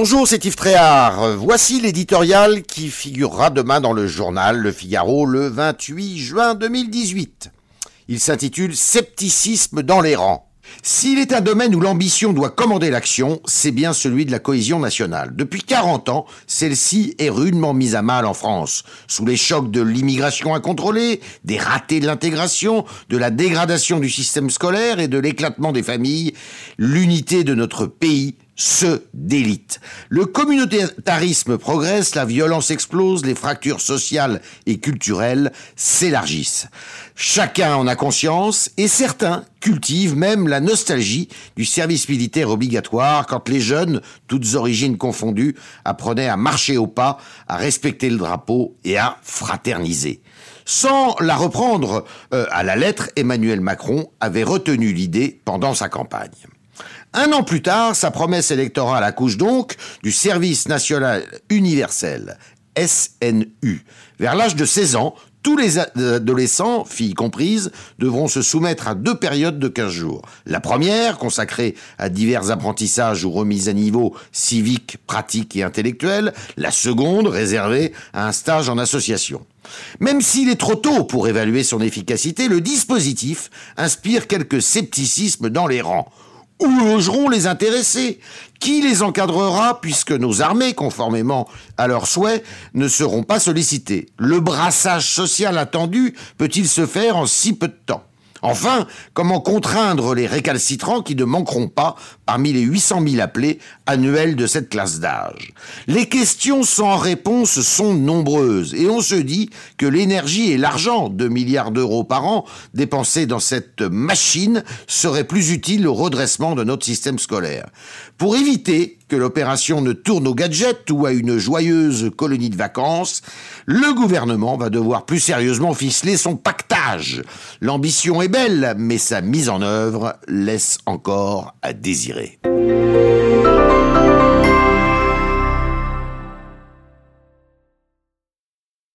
Bonjour, c'est Yves Tréhard. Voici l'éditorial qui figurera demain dans le journal Le Figaro le 28 juin 2018. Il s'intitule Scepticisme dans les rangs. S'il est un domaine où l'ambition doit commander l'action, c'est bien celui de la cohésion nationale. Depuis 40 ans, celle-ci est rudement mise à mal en France, sous les chocs de l'immigration incontrôlée, des ratés de l'intégration, de la dégradation du système scolaire et de l'éclatement des familles. L'unité de notre pays se délite. Le communautarisme progresse, la violence explose, les fractures sociales et culturelles s'élargissent. Chacun en a conscience et certains cultivent même la nostalgie du service militaire obligatoire quand les jeunes, toutes origines confondues, apprenaient à marcher au pas, à respecter le drapeau et à fraterniser. Sans la reprendre euh, à la lettre, Emmanuel Macron avait retenu l'idée pendant sa campagne. Un an plus tard, sa promesse électorale accouche donc du service national universel, SNU. Vers l'âge de 16 ans, tous les adolescents, filles comprises, devront se soumettre à deux périodes de 15 jours. La première, consacrée à divers apprentissages ou remises à niveau civiques, pratiques et intellectuels. La seconde, réservée à un stage en association. Même s'il est trop tôt pour évaluer son efficacité, le dispositif inspire quelques scepticismes dans les rangs. Où logeront les intéressés Qui les encadrera? Puisque nos armées, conformément à leurs souhaits, ne seront pas sollicitées. Le brassage social attendu peut-il se faire en si peu de temps? Enfin, comment contraindre les récalcitrants qui ne manqueront pas parmi les 800 000 appelés annuels de cette classe d'âge Les questions sans réponse sont nombreuses et on se dit que l'énergie et l'argent, 2 milliards d'euros par an, dépensés dans cette machine seraient plus utiles au redressement de notre système scolaire. Pour éviter que l'opération ne tourne au gadget ou à une joyeuse colonie de vacances, le gouvernement va devoir plus sérieusement ficeler son pactage. L'ambition est belle, mais sa mise en œuvre laisse encore à désirer. degrés.